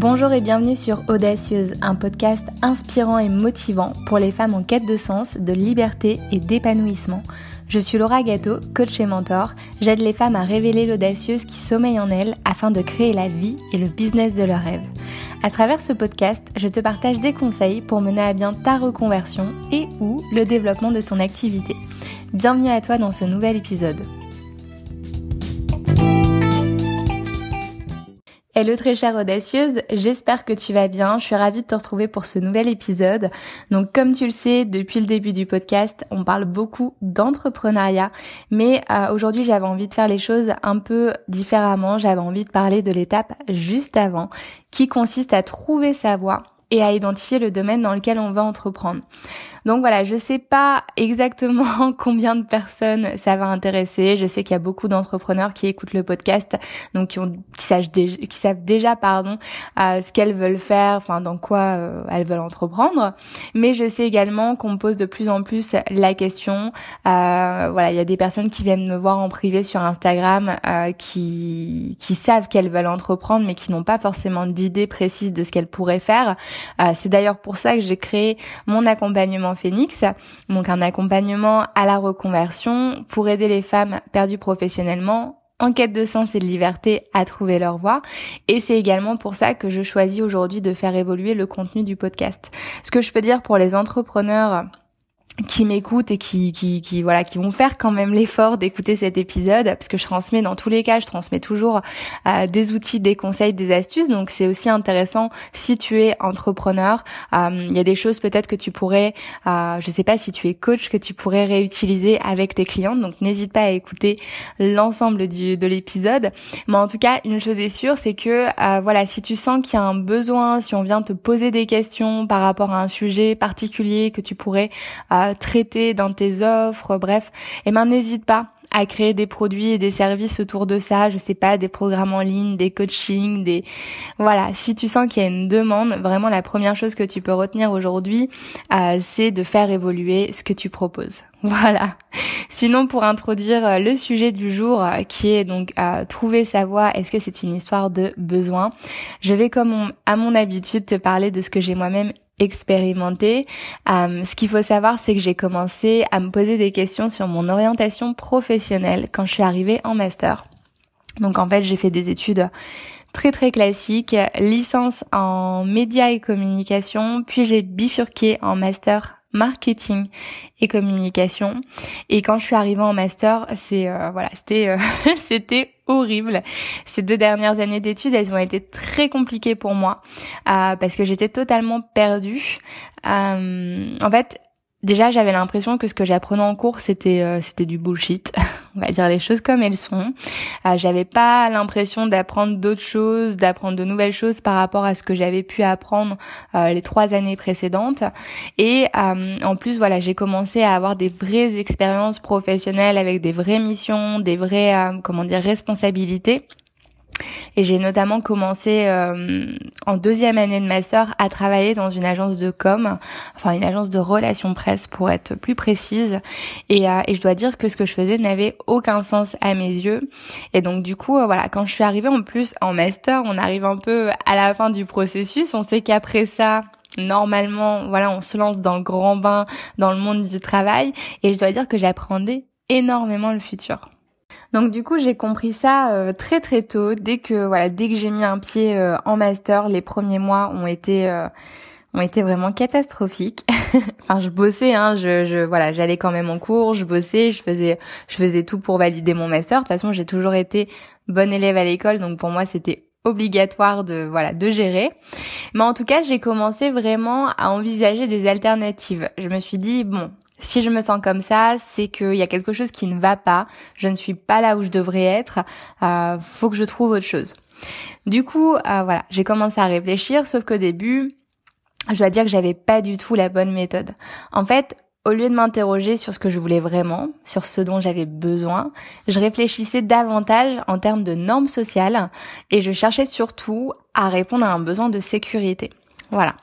Bonjour et bienvenue sur Audacieuse, un podcast inspirant et motivant pour les femmes en quête de sens, de liberté et d'épanouissement. Je suis Laura Gâteau, coach et mentor. J'aide les femmes à révéler l'audacieuse qui sommeille en elles afin de créer la vie et le business de leurs rêves. À travers ce podcast, je te partage des conseils pour mener à bien ta reconversion et ou le développement de ton activité. Bienvenue à toi dans ce nouvel épisode. Hello très chère audacieuse, j'espère que tu vas bien. Je suis ravie de te retrouver pour ce nouvel épisode. Donc comme tu le sais, depuis le début du podcast, on parle beaucoup d'entrepreneuriat, mais euh, aujourd'hui j'avais envie de faire les choses un peu différemment. J'avais envie de parler de l'étape juste avant, qui consiste à trouver sa voie et à identifier le domaine dans lequel on va entreprendre. Donc voilà, je sais pas exactement combien de personnes ça va intéresser. Je sais qu'il y a beaucoup d'entrepreneurs qui écoutent le podcast, donc qui, ont, qui, savent, déjà, pardon euh, ce qu'elles veulent faire, enfin dans quoi euh, elles veulent entreprendre. Mais je sais également qu'on me pose de plus en plus la question. Euh, voilà, il y a des personnes qui viennent me voir en privé sur Instagram qui qui savent qu'elles veulent entreprendre, mais qui n'ont pas forcément d'idée précise de ce qu'elles pourraient faire. C'est d'ailleurs pour ça que j'ai créé mon accompagnement Phoenix, donc un accompagnement à la reconversion pour aider les femmes perdues professionnellement en quête de sens et de liberté à trouver leur voie. Et c'est également pour ça que je choisis aujourd'hui de faire évoluer le contenu du podcast. Ce que je peux dire pour les entrepreneurs qui m'écoutent et qui, qui, qui, voilà qui vont faire quand même l'effort d'écouter cet épisode parce que je transmets dans tous les cas je transmets toujours euh, des outils des conseils des astuces. Donc c'est aussi intéressant si tu es entrepreneur. Euh, il y a des choses peut-être que tu pourrais euh, je sais pas si tu es coach que tu pourrais réutiliser avec tes clients donc n'hésite pas à écouter l'ensemble du de l'épisode. Mais en tout cas une chose est sûre c'est que euh, voilà si tu sens qu'il y a un besoin si on vient te poser des questions par rapport à un sujet particulier que tu pourrais euh, traiter dans tes offres, bref, eh ben n'hésite pas à créer des produits et des services autour de ça, je sais pas, des programmes en ligne, des coachings, des voilà, si tu sens qu'il y a une demande, vraiment la première chose que tu peux retenir aujourd'hui, euh, c'est de faire évoluer ce que tu proposes. Voilà. Sinon, pour introduire euh, le sujet du jour, euh, qui est donc trouver sa voie, est-ce que c'est une histoire de besoin? Je vais, comme à mon habitude, te parler de ce que j'ai moi-même expérimenté. Euh, ce qu'il faut savoir, c'est que j'ai commencé à me poser des questions sur mon orientation professionnelle quand je suis arrivée en master. Donc en fait, j'ai fait des études très très classiques, licence en médias et communication, puis j'ai bifurqué en master marketing et communication. Et quand je suis arrivée en master, c'est euh, voilà, c'était euh, c'était horrible. Ces deux dernières années d'études, elles ont été très compliquées pour moi euh, parce que j'étais totalement perdue. en fait, Déjà, j'avais l'impression que ce que j'apprenais en cours, c'était euh, c'était du bullshit. On va dire les choses comme elles sont. Euh, j'avais pas l'impression d'apprendre d'autres choses, d'apprendre de nouvelles choses par rapport à ce que j'avais pu apprendre euh, les trois années précédentes. Et en plus, voilà, j'ai commencé à avoir des vraies expériences professionnelles avec des vraies missions, des vraies comment dire responsabilités. Et j'ai notamment commencé euh, en deuxième année de master à travailler dans une agence de com, enfin une agence de relations presse pour être plus précise. Et, euh, et je dois dire que ce que je faisais n'avait aucun sens à mes yeux. Et donc du coup, euh, voilà, quand je suis arrivée en plus en master, on arrive un peu à la fin du processus. On sait qu'après ça, normalement, voilà, on se lance dans le grand bain, dans le monde du travail. Et je dois dire que j'apprenais énormément le futur. Donc du coup j'ai compris ça euh, très très tôt. Dès que voilà, dès que j'ai mis un pied euh, en master, les premiers mois ont été euh, ont été vraiment catastrophiques. enfin je bossais, hein, je, je voilà, j'allais quand même en cours, je bossais, je faisais je faisais tout pour valider mon master. De toute façon j'ai toujours été bonne élève à l'école, donc pour moi c'était obligatoire de voilà de gérer mais en tout cas j'ai commencé vraiment à envisager des alternatives je me suis dit bon si je me sens comme ça, c'est qu'il y a quelque chose qui ne va pas. Je ne suis pas là où je devrais être. Euh, faut que je trouve autre chose. Du coup, euh, voilà, j'ai commencé à réfléchir, sauf qu'au début, je dois dire que j'avais pas du tout la bonne méthode. En fait, au lieu de m'interroger sur ce que je voulais vraiment, sur ce dont j'avais besoin, je réfléchissais davantage en termes de normes sociales et je cherchais surtout à répondre à un besoin de sécurité. Voilà.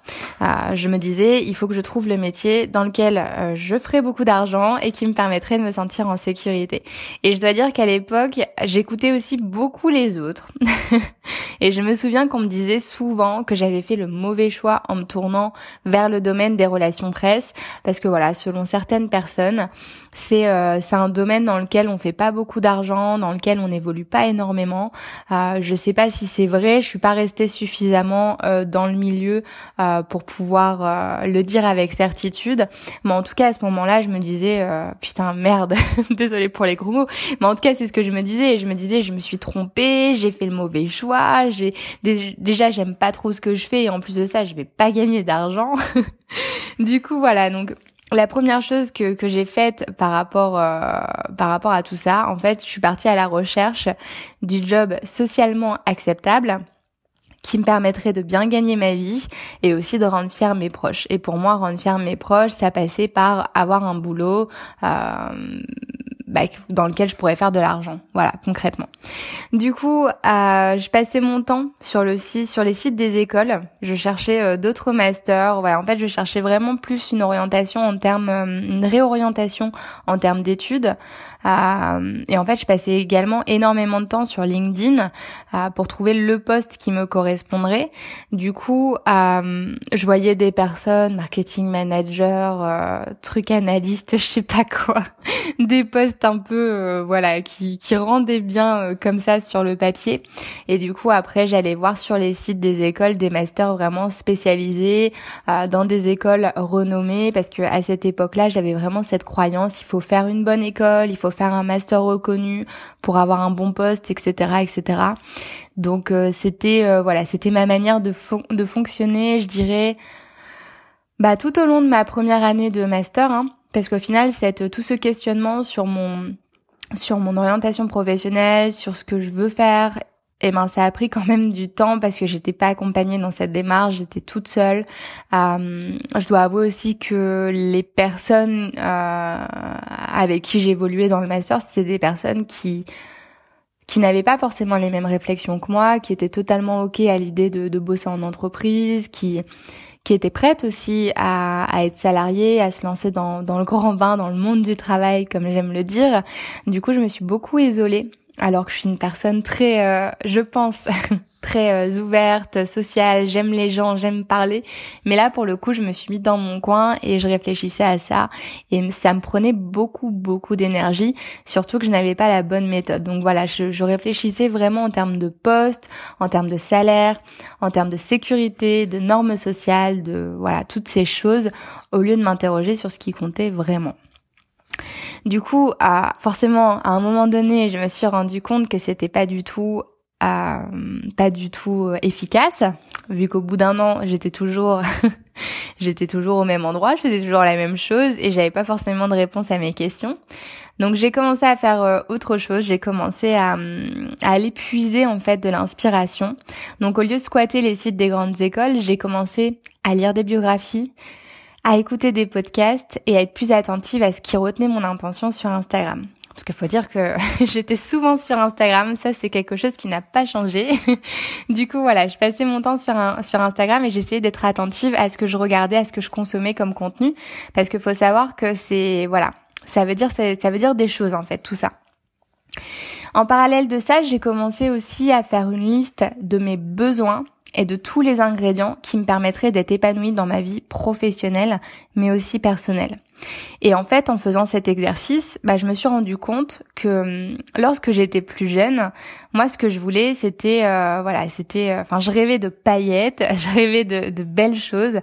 Euh, je me disais, il faut que je trouve le métier dans lequel euh, je ferai beaucoup d'argent et qui me permettrait de me sentir en sécurité. Et je dois dire qu'à l'époque, j'écoutais aussi beaucoup les autres. et je me souviens qu'on me disait souvent que j'avais fait le mauvais choix en me tournant vers le domaine des relations presse, parce que voilà, selon certaines personnes, c'est euh, un domaine dans lequel on fait pas beaucoup d'argent, dans lequel on n'évolue pas énormément. Euh, je sais pas si c'est vrai, je suis pas restée suffisamment euh, dans le milieu euh, pour pouvoir euh, le dire avec certitude. Mais en tout cas, à ce moment-là, je me disais, euh, putain, merde, désolée pour les gros mots. Mais en tout cas, c'est ce que je me disais. Je me disais, je me suis trompée, j'ai fait le mauvais choix. J'ai déjà, j'aime pas trop ce que je fais. Et en plus de ça, je vais pas gagner d'argent. du coup, voilà. Donc, la première chose que, que j'ai faite par rapport par rapport à tout ça, en fait, je suis partie à la recherche du job socialement acceptable qui me permettrait de bien gagner ma vie et aussi de rendre fier mes proches. Et pour moi, rendre fier mes proches, ça passait par avoir un boulot euh, bah, dans lequel je pourrais faire de l'argent. Voilà, concrètement. Du coup, euh, je passais mon temps sur le site, sur les sites des écoles. Je cherchais euh, d'autres masters. Voilà, en fait, je cherchais vraiment plus une orientation en termes, euh, une réorientation en termes d'études. Euh, et en fait, je passais également énormément de temps sur LinkedIn euh, pour trouver le poste qui me correspondrait. Du coup, euh, je voyais des personnes, marketing manager, truc analyste, je sais pas quoi, des postes un peu, voilà, qui, qui rendaient bien comme ça sur le papier. Et du coup, après, j'allais voir sur les sites des écoles des masters vraiment spécialisés dans des écoles renommées parce que à cette époque-là, j'avais vraiment cette croyance, il faut faire une bonne école, il faut faire un master reconnu pour avoir un bon poste, etc., etc. Donc euh, c'était euh, voilà, c'était ma manière de de fonctionner, je dirais, bah tout au long de ma première année de master, hein, parce qu'au final, c'est tout ce questionnement sur mon sur mon orientation professionnelle, sur ce que je veux faire eh ben ça a pris quand même du temps parce que j'étais pas accompagnée dans cette démarche, j'étais toute seule. Euh, je dois avouer aussi que les personnes euh, avec qui j'évoluais dans le master, c'était des personnes qui qui n'avaient pas forcément les mêmes réflexions que moi, qui étaient totalement ok à l'idée de, de bosser en entreprise, qui qui étaient prêtes aussi à, à être salariées, à se lancer dans, dans le grand bain, dans le monde du travail, comme j'aime le dire. Du coup, je me suis beaucoup isolée alors que je suis une personne très, euh, je pense, très euh, ouverte, sociale, j'aime les gens, j'aime parler. Mais là, pour le coup, je me suis mise dans mon coin et je réfléchissais à ça. Et ça me prenait beaucoup, beaucoup d'énergie, surtout que je n'avais pas la bonne méthode. Donc voilà, je, je réfléchissais vraiment en termes de poste, en termes de salaire, en termes de sécurité, de normes sociales, de voilà, toutes ces choses, au lieu de m'interroger sur ce qui comptait vraiment. Du coup, forcément, à un moment donné, je me suis rendu compte que c'était pas du tout euh, pas du tout efficace vu qu'au bout d'un an j'étais toujours j'étais toujours au même endroit je faisais toujours la même chose et j'avais pas forcément de réponse à mes questions. Donc j'ai commencé à faire euh, autre chose. J'ai commencé à, à aller puiser en fait de l'inspiration. Donc au lieu de squatter les sites des grandes écoles j'ai commencé à lire des biographies à écouter des podcasts et à être plus attentive à ce qui retenait mon intention sur Instagram. Parce qu'il faut dire que j'étais souvent sur Instagram, ça c'est quelque chose qui n'a pas changé. du coup voilà, je passais mon temps sur, Instagram et j'essayais d'être attentive à ce que je regardais, à ce que je consommais comme contenu. Parce qu'il faut savoir que c'est, voilà, ça veut dire, ça veut dire des choses en fait, tout ça. En parallèle de ça, j'ai commencé aussi à faire une liste de mes besoins et de tous les ingrédients qui me permettraient d'être épanouie dans ma vie professionnelle, mais aussi personnelle. Et en fait, en faisant cet exercice, bah, je me suis rendu compte que hum, lorsque j'étais plus jeune, moi, ce que je voulais, c'était, euh, voilà, c'était, euh, enfin, je rêvais de paillettes, je rêvais de, de belles choses.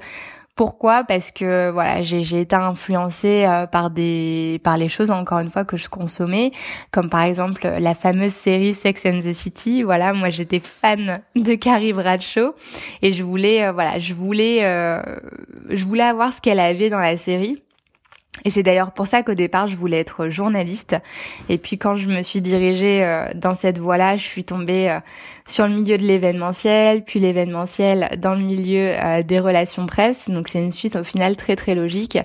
Pourquoi? Parce que voilà, j'ai été influencée euh, par des par les choses encore une fois que je consommais, comme par exemple la fameuse série Sex and the City. Voilà, moi j'étais fan de Carrie Bradshaw et je voulais euh, voilà, je voulais euh, je voulais avoir ce qu'elle avait dans la série. Et c'est d'ailleurs pour ça qu'au départ, je voulais être journaliste. Et puis quand je me suis dirigée euh, dans cette voie-là, je suis tombée euh, sur le milieu de l'événementiel, puis l'événementiel dans le milieu euh, des relations presse. Donc c'est une suite au final très très logique.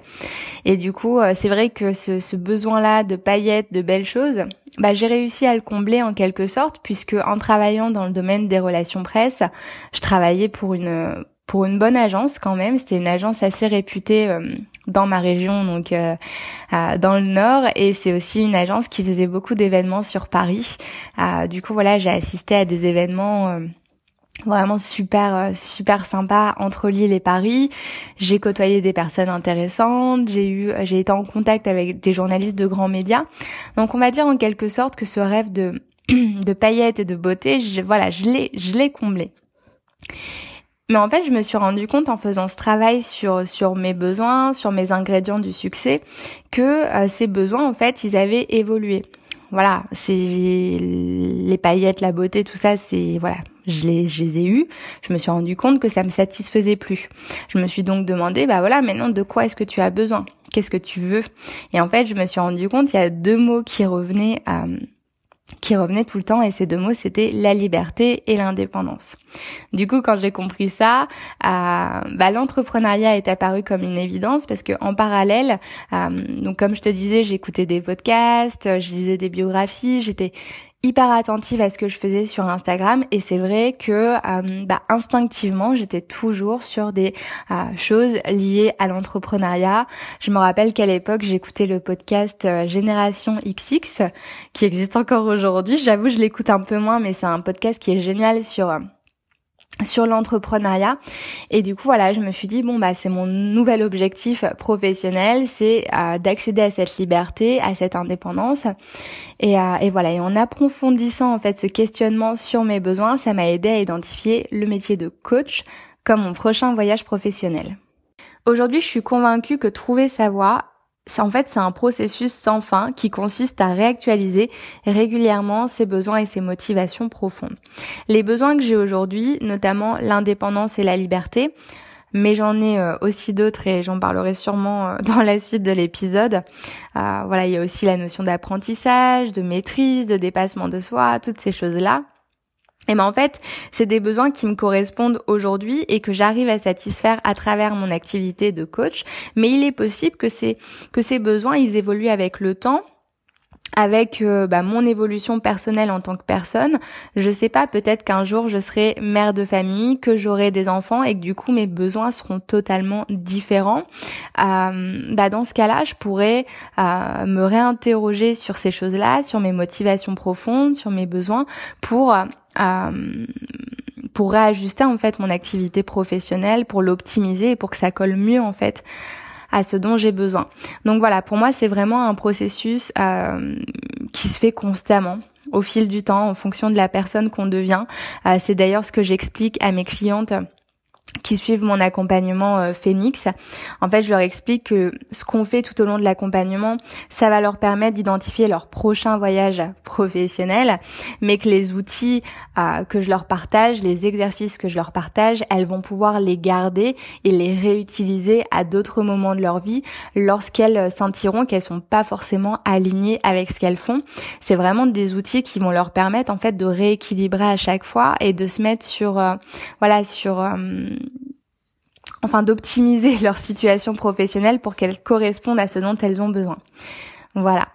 Et du coup, c'est vrai que ce, ce besoin-là de paillettes, de belles choses, bah, j'ai réussi à le combler en quelque sorte, puisque en travaillant dans le domaine des relations presse, je travaillais pour une pour une bonne agence quand même. C'était une agence assez réputée dans ma région, donc dans le nord, et c'est aussi une agence qui faisait beaucoup d'événements sur Paris. du coup, voilà, j'ai assisté à des événements vraiment super euh, super sympa entre Lille et Paris. J'ai côtoyé des personnes intéressantes, j'ai eu j'ai été en contact avec des journalistes de grands médias. Donc on va dire en quelque sorte que ce rêve de de paillettes et de beauté, je, voilà, je l'ai je l'ai comblé. Mais en fait, je me suis rendu compte en faisant ce travail sur sur mes besoins, sur mes ingrédients du succès, que euh, ces besoins en fait, ils avaient évolué. Voilà, c'est les paillettes, la beauté, tout ça, c'est voilà, je les, je les ai eus, je me suis rendu compte que ça me satisfaisait plus. Je me suis donc demandé, bah voilà, maintenant de quoi est-ce que tu as besoin? Qu'est-ce que tu veux? Et en fait, je me suis rendu compte, il y a deux mots qui revenaient euh, qui revenaient tout le temps et ces deux mots c'était la liberté et l'indépendance. Du coup quand j'ai compris ça, euh, bah, l'entrepreneuriat est apparu comme une évidence parce que en parallèle, euh, donc comme je te disais, j'écoutais des podcasts, je lisais des biographies, j'étais hyper attentive à ce que je faisais sur Instagram et c'est vrai que euh, bah, instinctivement j'étais toujours sur des euh, choses liées à l'entrepreneuriat. Je me rappelle qu'à l'époque j'écoutais le podcast euh, Génération XX qui existe encore aujourd'hui. J'avoue je l'écoute un peu moins mais c'est un podcast qui est génial sur sur l'entrepreneuriat. Et du coup voilà je me suis dit bon bah c'est mon nouvel objectif professionnel c'est euh, d'accéder à cette liberté à cette indépendance. Et, euh, et voilà. Et en approfondissant en fait ce questionnement sur mes besoins ça m'a aidé à identifier le métier de coach comme mon prochain voyage professionnel. Aujourd'hui, je suis convaincue que trouver sa voie en fait, c'est un processus sans fin qui consiste à réactualiser régulièrement ses besoins et ses motivations profondes. Les besoins que j'ai aujourd'hui, notamment l'indépendance et la liberté, mais j'en ai euh, aussi d'autres et j'en parlerai sûrement euh, dans la suite de l'épisode. Euh, voilà, il y a aussi la notion d'apprentissage, de maîtrise, de dépassement de soi, toutes ces choses-là. Et ben en fait, c'est des besoins qui me correspondent aujourd'hui et que j'arrive à satisfaire à travers mon activité de coach. Mais il est possible que ces que ces besoins ils évoluent avec le temps avec euh, bah, mon évolution personnelle en tant que personne, je sais pas, peut-être qu'un jour je serai mère de famille, que j'aurai des enfants et que du coup mes besoins seront totalement différents. Euh, bah, dans ce cas-là, je pourrais euh, me réinterroger sur ces choses-là, sur mes motivations profondes, sur mes besoins, pour euh, pour réajuster en fait mon activité professionnelle, pour l'optimiser et pour que ça colle mieux en fait à ce dont j'ai besoin. Donc voilà, pour moi c'est vraiment un processus euh, qui se fait constamment au fil du temps en fonction de la personne qu'on devient. Euh, c'est d'ailleurs ce que j'explique à mes clientes qui suivent mon accompagnement euh, Phoenix. En fait, je leur explique que ce qu'on fait tout au long de l'accompagnement, ça va leur permettre d'identifier leur prochain voyage professionnel, mais que les outils euh, que je leur partage, les exercices que je leur partage, elles vont pouvoir les garder et les réutiliser à d'autres moments de leur vie lorsqu'elles sentiront qu'elles sont pas forcément alignées avec ce qu'elles font. C'est vraiment des outils qui vont leur permettre en fait de rééquilibrer à chaque fois et de se mettre sur euh, voilà sur enfin d'optimiser leur situation professionnelle pour qu'elle corresponde à ce dont elles ont besoin. Voilà.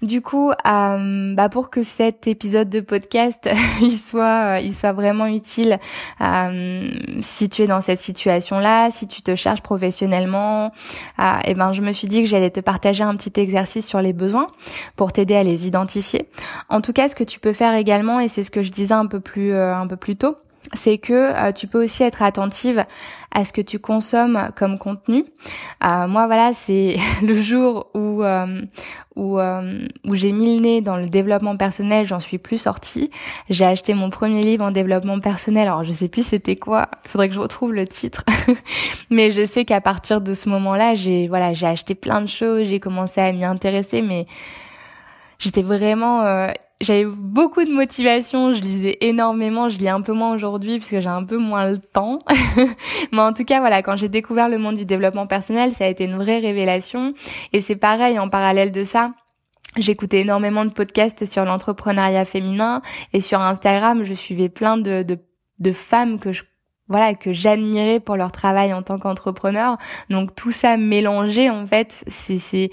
Du coup, euh, bah pour que cet épisode de podcast il soit, euh, il soit vraiment utile, euh, si tu es dans cette situation-là, si tu te cherches professionnellement, euh, eh ben je me suis dit que j'allais te partager un petit exercice sur les besoins pour t'aider à les identifier. En tout cas, ce que tu peux faire également, et c'est ce que je disais un peu plus, un peu plus tôt, c'est que euh, tu peux aussi être attentive à ce que tu consommes comme contenu. Euh, moi, voilà, c'est le jour où euh, où, où j'ai mis le nez dans le développement personnel, j'en suis plus sortie. J'ai acheté mon premier livre en développement personnel. Alors, je sais plus c'était quoi. Faudrait que je retrouve le titre. mais je sais qu'à partir de ce moment-là, j'ai voilà, j'ai acheté plein de choses, j'ai commencé à m'y intéresser, mais j'étais vraiment j'avais beaucoup de motivation, je lisais énormément, je lis un peu moins aujourd'hui parce que j'ai un peu moins le temps. Mais en tout cas, voilà, quand j'ai découvert le monde du développement personnel, ça a été une vraie révélation. Et c'est pareil, en parallèle de ça, J'écoutais énormément de podcasts sur l'entrepreneuriat féminin et sur Instagram, je suivais plein de, de, de femmes que je voilà que j'admirais pour leur travail en tant qu'entrepreneur. Donc tout ça mélangé en fait, c'est c'est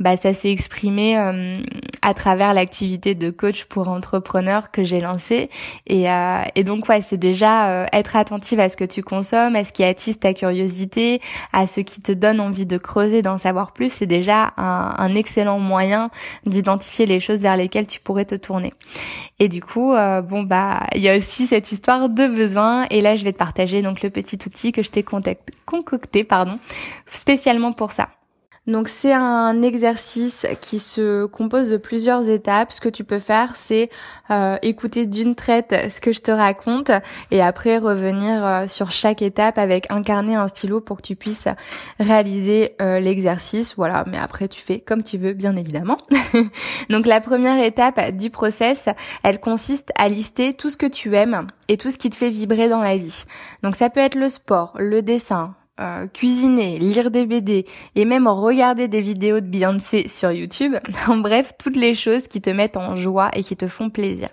bah ça s'est exprimé euh, à travers l'activité de coach pour entrepreneurs que j'ai lancée et euh, et donc ouais, c'est déjà euh, être attentive à ce que tu consommes, à ce qui attise ta curiosité, à ce qui te donne envie de creuser, d'en savoir plus, c'est déjà un, un excellent moyen d'identifier les choses vers lesquelles tu pourrais te tourner. Et du coup, bon bah il y a aussi cette histoire de besoin et là je vais te donc le petit outil que je t'ai concocté pardon, spécialement pour ça. Donc c'est un exercice qui se compose de plusieurs étapes. Ce que tu peux faire, c'est euh, écouter d'une traite ce que je te raconte et après revenir euh, sur chaque étape avec un carnet, un stylo pour que tu puisses réaliser euh, l'exercice. Voilà, mais après tu fais comme tu veux, bien évidemment. Donc la première étape du process, elle consiste à lister tout ce que tu aimes et tout ce qui te fait vibrer dans la vie. Donc ça peut être le sport, le dessin, euh, cuisiner, lire des BD et même regarder des vidéos de Beyoncé sur YouTube. En bref, toutes les choses qui te mettent en joie et qui te font plaisir.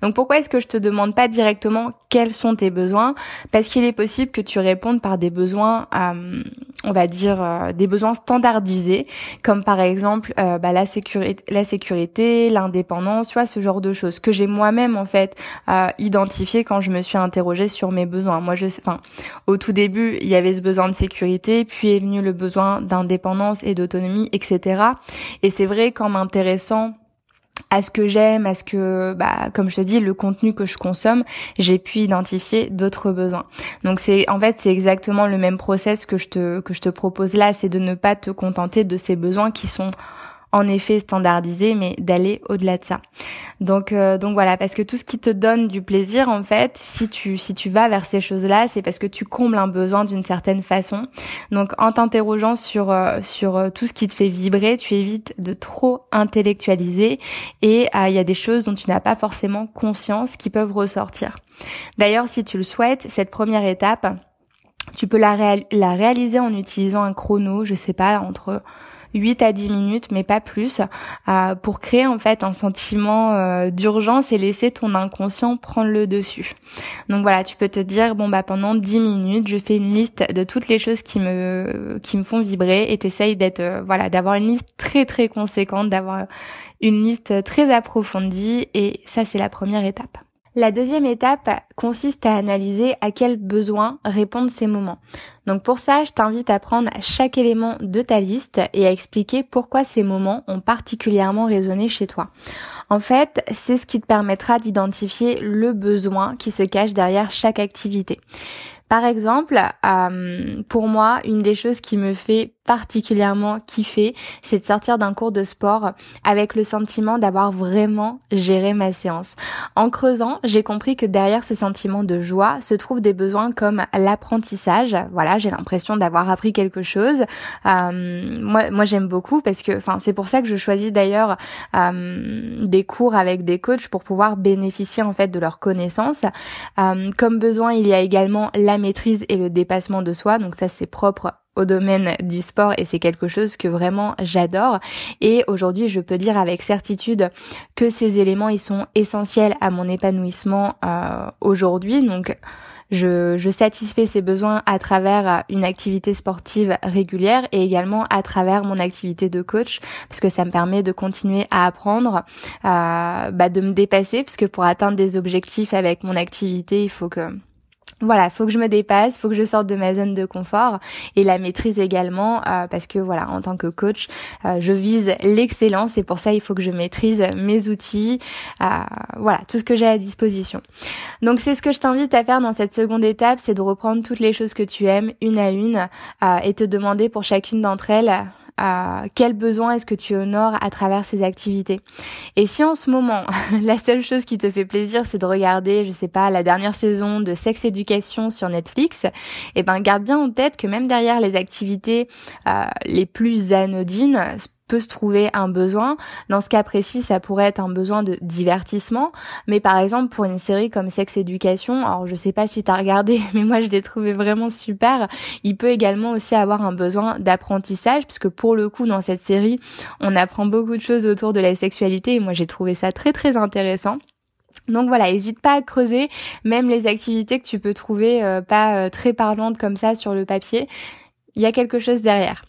Donc pourquoi est-ce que je te demande pas directement quels sont tes besoins? Parce qu'il est possible que tu répondes par des besoins, euh, on va dire euh, des besoins standardisés, comme par exemple bah, la sécurité, la sécurité, l'indépendance, tu vois, ce genre de choses que j'ai moi-même en fait identifié quand je me suis interrogée sur mes besoins. Moi, je, enfin, au tout début, il y avait ce besoin de sécurité, puis est venu le besoin d'indépendance et d'autonomie, etc. Et c'est vrai qu'en m'intéressant à ce que j'aime, à ce que, bah, comme je te dis, le contenu que je consomme, j'ai pu identifier d'autres besoins. Donc c'est, en fait, c'est exactement le même process que je te, que je te propose là, c'est de ne pas te contenter de ces besoins qui sont en effet standardisé, mais d'aller au-delà de ça. Donc euh, donc voilà, parce que tout ce qui te donne du plaisir, en fait, si tu si tu vas vers ces choses-là, c'est parce que tu combles un besoin d'une certaine façon. Donc en t'interrogeant sur euh, sur euh, tout ce qui te fait vibrer, tu évites de trop intellectualiser et il y a des choses dont tu n'as pas forcément conscience qui peuvent ressortir. D'ailleurs, si tu le souhaites, cette première étape, tu peux la, la réaliser en utilisant un chrono, je sais pas, entre 8 à 10 minutes, mais pas plus, euh, pour créer en fait un sentiment euh, d'urgence et laisser ton inconscient prendre le dessus. Donc voilà, tu peux te dire bon bah pendant 10 minutes, je fais une liste de toutes les choses qui me qui me font vibrer et t'essayes d'être euh, voilà d'avoir une liste très très conséquente, d'avoir une liste très approfondie et ça c'est la première étape. La deuxième étape consiste à analyser à quels besoins répondent ces moments. Donc pour ça, je t'invite à prendre chaque élément de ta liste et à expliquer pourquoi ces moments ont particulièrement résonné chez toi. En fait, c'est ce qui te permettra d'identifier le besoin qui se cache derrière chaque activité. Par exemple, euh, pour moi, une des choses qui me fait particulièrement kiffer, c'est de sortir d'un cours de sport avec le sentiment d'avoir vraiment géré ma séance. En creusant, j'ai compris que derrière ce sentiment de joie se trouvent des besoins comme l'apprentissage. Voilà, j'ai l'impression d'avoir appris quelque chose. Euh, moi, moi j'aime beaucoup parce que, enfin, c'est pour ça que je choisis d'ailleurs euh, des cours avec des coachs pour pouvoir bénéficier en fait de leurs connaissances. Euh, comme besoin, il y a également la maîtrise et le dépassement de soi. Donc ça, c'est propre au domaine du sport et c'est quelque chose que vraiment j'adore. Et aujourd'hui, je peux dire avec certitude que ces éléments, ils sont essentiels à mon épanouissement euh, aujourd'hui. Donc, je, satisfais ces besoins à travers une activité sportive régulière et également à travers mon activité de coach parce que ça me permet de continuer à apprendre, euh, bah, de me dépasser parce que pour atteindre des objectifs avec mon activité, il faut que voilà, faut que je me dépasse, faut que je sorte de ma zone de confort et la maîtrise également euh, parce que voilà, en tant que coach, euh, je vise l'excellence et pour ça il faut que je maîtrise mes outils, euh, voilà, tout ce que j'ai à disposition. Donc c'est ce que je t'invite à faire dans cette seconde étape, c'est de reprendre toutes les choses que tu aimes une à une et te demander pour chacune d'entre elles quel besoin est-ce que tu honores à travers ces activités. Et si en ce moment, la seule chose qui te fait plaisir, c'est de regarder, je sais pas, la dernière saison de Sex Education sur Netflix, eh ben garde bien en tête que même derrière les activités euh, les plus anodines, peut se trouver un besoin. Dans ce cas précis, ça pourrait être un besoin de divertissement. Mais par exemple, pour une série comme Sex Education, alors je sais pas si t'as regardé, mais moi je l'ai trouvé vraiment super. Il peut également aussi avoir un besoin d'apprentissage, puisque pour le coup, dans cette série, on apprend beaucoup de choses autour de la sexualité et moi j'ai trouvé ça très très intéressant. Donc voilà, n'hésite pas à creuser même les activités que tu peux trouver euh, pas euh, très parlantes comme ça sur le papier. Il y a quelque chose derrière.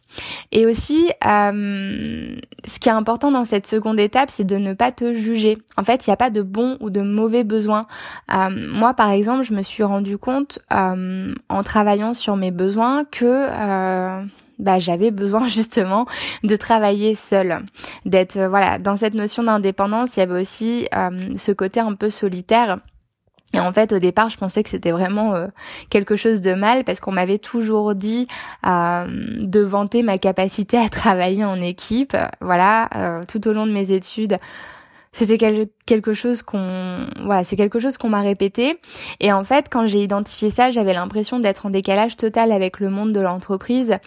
Et aussi, euh, ce qui est important dans cette seconde étape, c'est de ne pas te juger. En fait, il n'y a pas de bon ou de mauvais besoins. moi, par exemple, je me suis rendu compte en travaillant sur mes besoins que bah, j'avais besoin justement de travailler seule, d'être euh, voilà dans cette notion d'indépendance. Il y avait aussi euh, ce côté un peu solitaire. Et en fait, au départ, je pensais que c'était vraiment euh, quelque chose de mal parce qu'on m'avait toujours dit de vanter ma capacité à travailler en équipe. Voilà, tout au long de mes études, c'était quelque chose qu'on voilà c'est quelque chose qu'on m'a répété et en fait quand j'ai identifié ça j'avais l'impression d'être en décalage total avec le monde de l'entreprise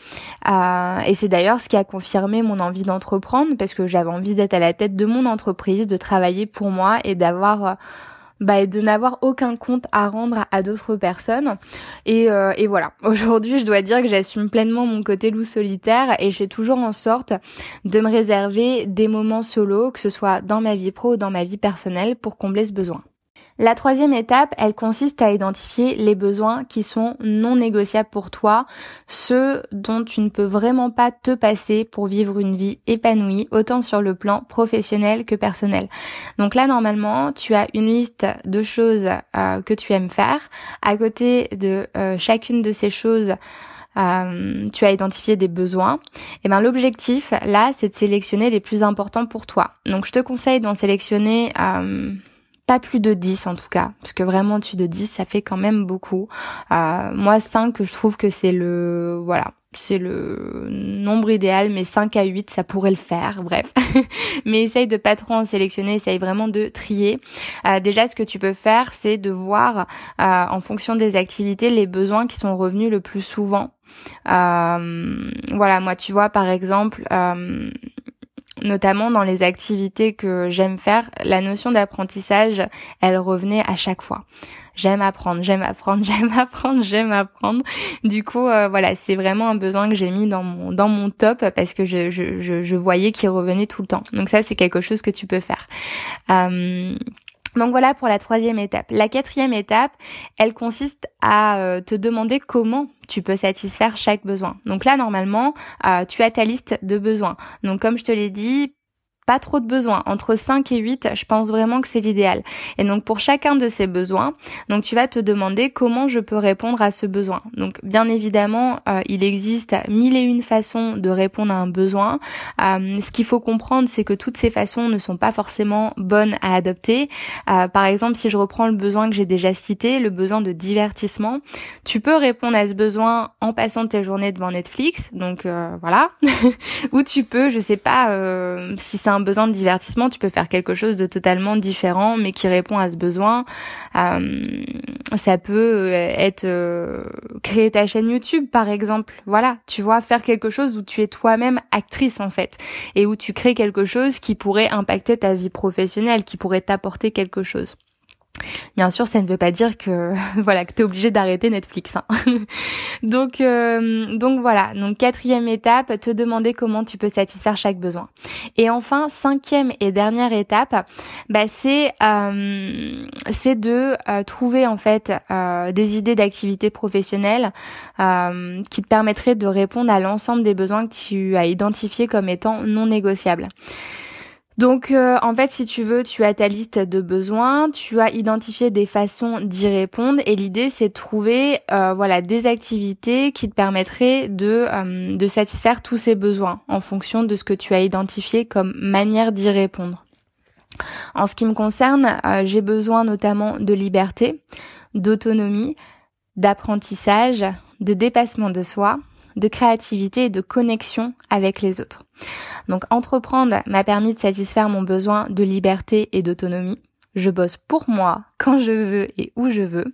euh, et c'est d'ailleurs ce qui a confirmé mon envie d'entreprendre parce que j'avais envie d'être à la tête de mon entreprise de travailler pour moi et d'avoir bah, de n'avoir aucun compte à rendre à, d'autres personnes. Et, euh, et voilà, aujourd'hui je dois dire que j'assume pleinement mon côté loup solitaire et je fais toujours en sorte de me réserver des moments solo, que ce soit dans ma vie pro ou dans ma vie personnelle, pour combler ce besoin. La troisième étape, elle consiste à identifier les besoins qui sont non négociables pour toi, ceux dont tu ne peux vraiment pas te passer pour vivre une vie épanouie, autant sur le plan professionnel que personnel. Donc là, normalement, tu as une liste de choses euh, que tu aimes faire. À côté de euh, chacune de ces choses, euh, tu as identifié des besoins. Et ben l'objectif là, c'est de sélectionner les plus importants pour toi. Donc je te conseille d'en sélectionner pas plus de 10 en tout cas, parce que vraiment au-dessus de 10, ça fait quand même beaucoup. Euh, moi 5, je trouve que c'est le voilà, c'est le nombre idéal, mais 5 à 8, ça pourrait le faire, bref. mais essaye de pas trop en sélectionner, essaye vraiment de trier. Euh, déjà, ce que tu peux faire, c'est de voir, euh, en fonction des activités, les besoins qui sont revenus le plus souvent. Euh, voilà, moi, tu vois, par exemple, notamment dans les activités que j'aime faire, la notion d'apprentissage, elle revenait à chaque fois. J'aime apprendre, j'aime apprendre, j'aime apprendre, j'aime apprendre. Du coup, euh, voilà, c'est vraiment un besoin que j'ai mis dans mon dans mon top parce que je je, je, voyais qu'il revenait tout le temps. Donc ça, c'est quelque chose que tu peux faire. Euh, donc voilà pour la troisième étape. La quatrième étape, elle consiste à euh, te demander comment tu peux satisfaire chaque besoin. Donc là, normalement, euh, tu as ta liste de besoins. Donc comme je te l'ai dit, pas trop de besoins. Entre 5 et 8, je pense vraiment que c'est l'idéal. Et donc pour chacun de ces besoins, donc tu vas te demander comment je peux répondre à ce besoin. Donc bien évidemment, euh, il existe mille et une façons de répondre à un besoin. Euh, ce qu'il faut comprendre, c'est que toutes ces façons ne sont pas forcément bonnes à adopter. Euh, par exemple, si je reprends le besoin que j'ai déjà cité, le besoin de divertissement, tu peux répondre à ce besoin en passant tes journées devant Netflix. Donc voilà. Ou tu peux, je sais pas si c'est un besoin de divertissement, tu peux faire quelque chose de totalement différent, mais qui répond à ce besoin. Euh, ça peut euh, être euh, créer ta chaîne YouTube, par exemple. Voilà, tu vois, faire quelque chose où tu es toi-même actrice en fait, et où tu crées quelque chose qui pourrait impacter ta vie professionnelle, qui pourrait t'apporter quelque chose. Bien sûr, ça ne veut pas dire que voilà que t'es obligé d'arrêter Netflix. Hein. donc euh, donc voilà. Donc quatrième étape, te demander comment tu peux satisfaire chaque besoin. Et enfin cinquième et dernière étape, bah c'est euh, c'est de euh, trouver en fait des idées d'activités professionnelles qui te permettraient de répondre à l'ensemble des besoins que tu as identifiés comme étant non négociables. Donc euh, en fait, si tu veux, tu as ta liste de besoins, tu as identifié des façons d'y répondre et l'idée c'est de trouver euh, voilà des activités qui te permettraient de euh, de satisfaire tous ces besoins en fonction de ce que tu as identifié comme manière d'y répondre. En ce qui me concerne, j'ai besoin notamment de liberté, d'autonomie, d'apprentissage, de dépassement de soi, de créativité et de connexion avec les autres. Donc entreprendre m'a permis de satisfaire mon besoin de liberté et d'autonomie. Je bosse pour moi quand je veux et où je veux.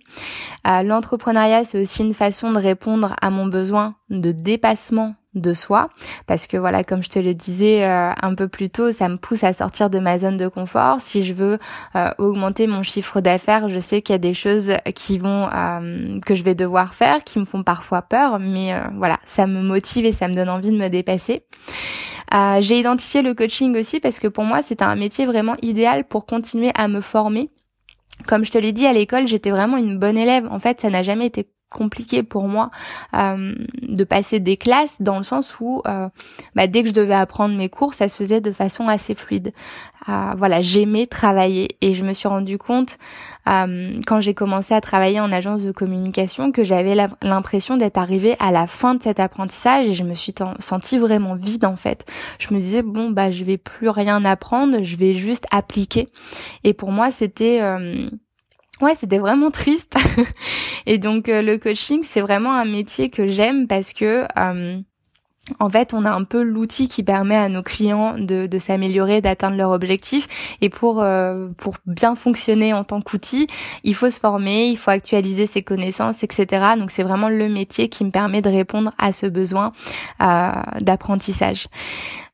Euh, l'entrepreneuriat, c'est aussi une façon de répondre à mon besoin de dépassement de soi. Parce que voilà comme je te le disais euh, un peu plus tôt ça me pousse à sortir de ma zone de confort. Si je veux euh, augmenter mon chiffre d'affaires je sais qu'il y a des choses qui vont euh, que je vais devoir faire qui me font parfois peur. Mais voilà ça me motive et ça me donne envie de me dépasser. J'ai identifié le coaching aussi parce que pour moi c'est un métier vraiment idéal pour continuer à me former. Comme je te l'ai dit à l'école, j'étais vraiment une bonne élève. En fait, ça n'a jamais été compliqué pour moi euh, de passer des classes dans le sens où euh, bah, dès que je devais apprendre mes cours, ça se faisait de façon assez fluide. Euh, voilà, j'aimais travailler et je me suis rendu compte quand j'ai commencé à travailler en agence de communication que j'avais l'impression d'être arrivée à la fin de cet apprentissage et je me suis sentie vraiment vide en fait. Je me disais bon bah je vais plus rien apprendre, je vais juste appliquer. Et pour moi c'était Ouais, c'était vraiment triste. et donc euh, le coaching, c'est vraiment un métier que j'aime parce que euh, en fait, on a un peu l'outil qui permet à nos clients de, de s'améliorer, d'atteindre leur objectif. Et pour euh, pour bien fonctionner en tant qu'outil, il faut se former, il faut actualiser ses connaissances, etc. Donc c'est vraiment le métier qui me permet de répondre à ce besoin euh, d'apprentissage.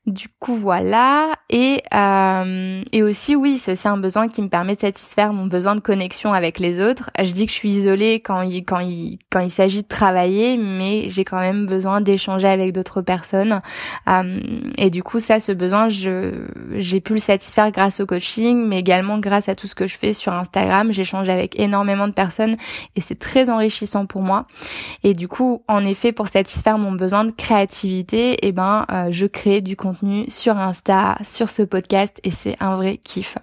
Du coup voilà et euh, et aussi oui c'est un besoin qui me permet de satisfaire mon besoin de connexion avec les autres. Je dis que je suis isolée quand il quand il quand il s'agit de travailler mais j'ai quand même besoin d'échanger avec d'autres personnes euh, et du coup ça ce besoin je j'ai pu le satisfaire grâce au coaching mais également grâce à tout ce que je fais sur Instagram. J'échange avec énormément de personnes et c'est très enrichissant pour moi et du coup en effet pour satisfaire mon besoin de créativité eh ben euh, je crée du contenu sur Insta, sur ce podcast et c'est un vrai kiff.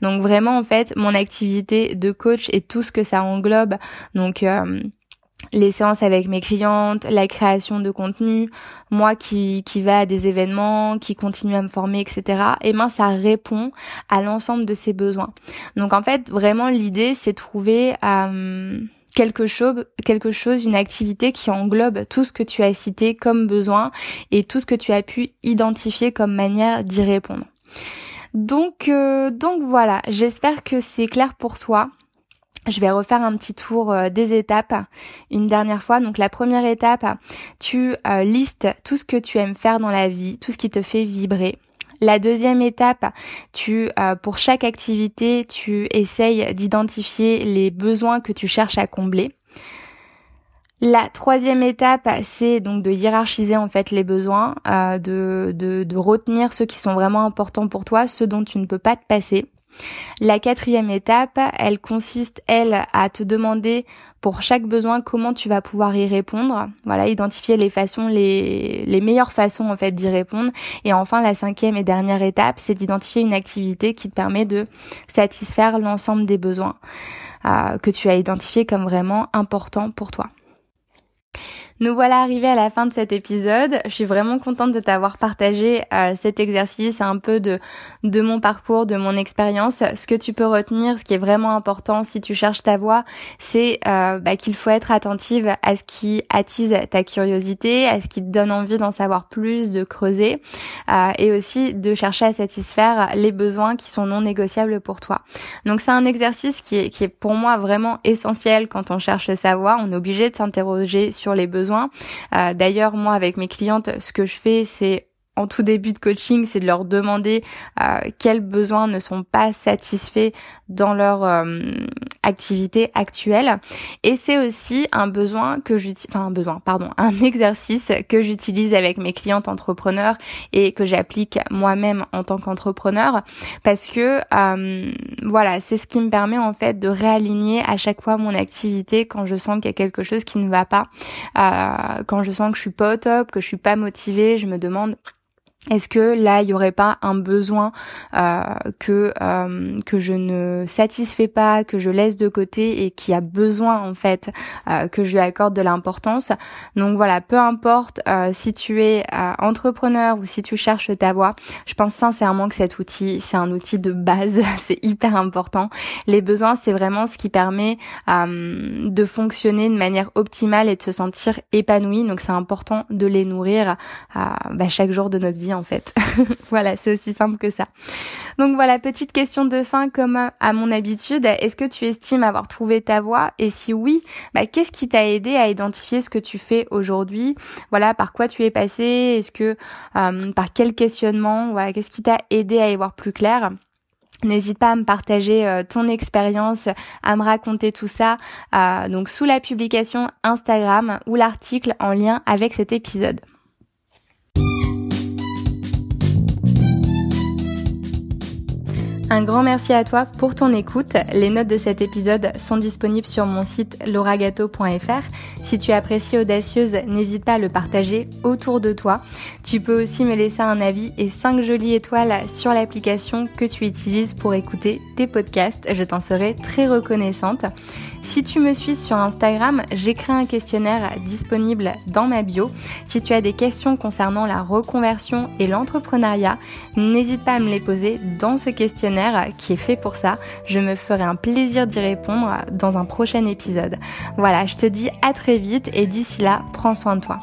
Donc vraiment en fait mon activité de coach et tout ce que ça englobe, donc euh, les séances avec mes clientes, la création de contenu, moi qui, qui va à des événements, qui continue à me former, etc. Et ben ça répond à l'ensemble de ces besoins. Donc en fait vraiment l'idée c'est trouver euh, quelque chose, quelque chose, une activité qui englobe tout ce que tu as cité comme besoin et tout ce que tu as pu identifier comme manière d'y répondre. Donc, euh, donc voilà, j'espère que c'est clair pour toi. Je vais refaire un petit tour euh, des étapes une dernière fois. Donc la première étape, tu euh, listes tout ce que tu aimes faire dans la vie, tout ce qui te fait vibrer. La deuxième étape, tu, euh, pour chaque activité, tu essayes d'identifier les besoins que tu cherches à combler. La troisième étape, c'est donc de hiérarchiser en fait les besoins, euh, de, de, de retenir ceux qui sont vraiment importants pour toi, ceux dont tu ne peux pas te passer. La quatrième étape, elle consiste, elle, à te demander pour chaque besoin comment tu vas pouvoir y répondre. Voilà, identifier les façons, les, les meilleures façons en fait d'y répondre. Et enfin, la cinquième et dernière étape, c'est d'identifier une activité qui te permet de satisfaire l'ensemble des besoins euh, que tu as identifiés comme vraiment importants pour toi. Nous voilà arrivés à la fin de cet épisode. Je suis vraiment contente de t'avoir partagé euh, cet exercice, un peu de, de mon parcours, de mon expérience. Ce que tu peux retenir, ce qui est vraiment important si tu cherches ta voie, c'est euh, bah, qu'il faut être attentive à ce qui attise ta curiosité, à ce qui te donne envie d'en savoir plus, de creuser, euh, et aussi de chercher à satisfaire les besoins qui sont non négociables pour toi. Donc c'est un exercice qui est, qui est pour moi vraiment essentiel quand on cherche sa voie. On est obligé de s'interroger sur les besoins euh, d'ailleurs, moi, avec mes clientes, ce que je fais, c'est en tout début de coaching, c'est de leur demander euh, quels besoins ne sont pas satisfaits dans leur euh, activité actuelle. Et c'est aussi un besoin que j'utilise, enfin un besoin, pardon, un exercice que j'utilise avec mes clientes entrepreneurs et que j'applique moi-même en tant qu'entrepreneur parce que euh, voilà, c'est ce qui me permet en fait de réaligner à chaque fois mon activité quand je sens qu'il y a quelque chose qui ne va pas, quand je sens que je suis pas au top, que je suis pas motivée, je me demande est-ce que là, il n'y aurait pas un besoin euh, que euh, que je ne satisfais pas, que je laisse de côté et qui a besoin en fait euh, que je lui accorde de l'importance? Donc voilà, peu importe si tu es entrepreneur ou si tu cherches ta voie, je pense sincèrement que cet outil, c'est un outil de base, c'est hyper important. Les besoins, c'est vraiment ce qui permet de fonctionner de manière optimale et de se sentir épanoui. Donc c'est important de les nourrir bah, chaque jour de notre vie en fait. voilà, c'est aussi simple que ça. Donc voilà, petite question de fin comme à mon habitude. Est-ce que tu estimes avoir trouvé ta voie? Et si oui, bah, qu'est-ce qui t'a aidé à identifier ce que tu fais aujourd'hui? Voilà, par quoi tu es passé? Est-ce que euh, par quel questionnement? Voilà, qu'est-ce qui t'a aidé à y voir plus clair? N'hésite pas à me partager euh, ton expérience, à me raconter tout ça, euh, donc sous la publication Instagram ou l'article en lien avec cet épisode. Un grand merci à toi pour ton écoute. Les notes de cet épisode sont disponibles sur mon site lauragato.fr. Si tu apprécies Audacieuse, n'hésite pas à le partager autour de toi. Tu peux aussi me laisser un avis et 5 jolies étoiles sur l'application que tu utilises pour écouter tes podcasts. Je t'en serai très reconnaissante. Si tu me suis sur Instagram, j'ai créé un questionnaire disponible dans ma bio. Si tu as des questions concernant la reconversion et l'entrepreneuriat, n'hésite pas à me les poser dans ce questionnaire qui est fait pour ça. Je me ferai un plaisir d'y répondre dans un prochain épisode. Voilà, je te dis à très vite et d'ici là, prends soin de toi.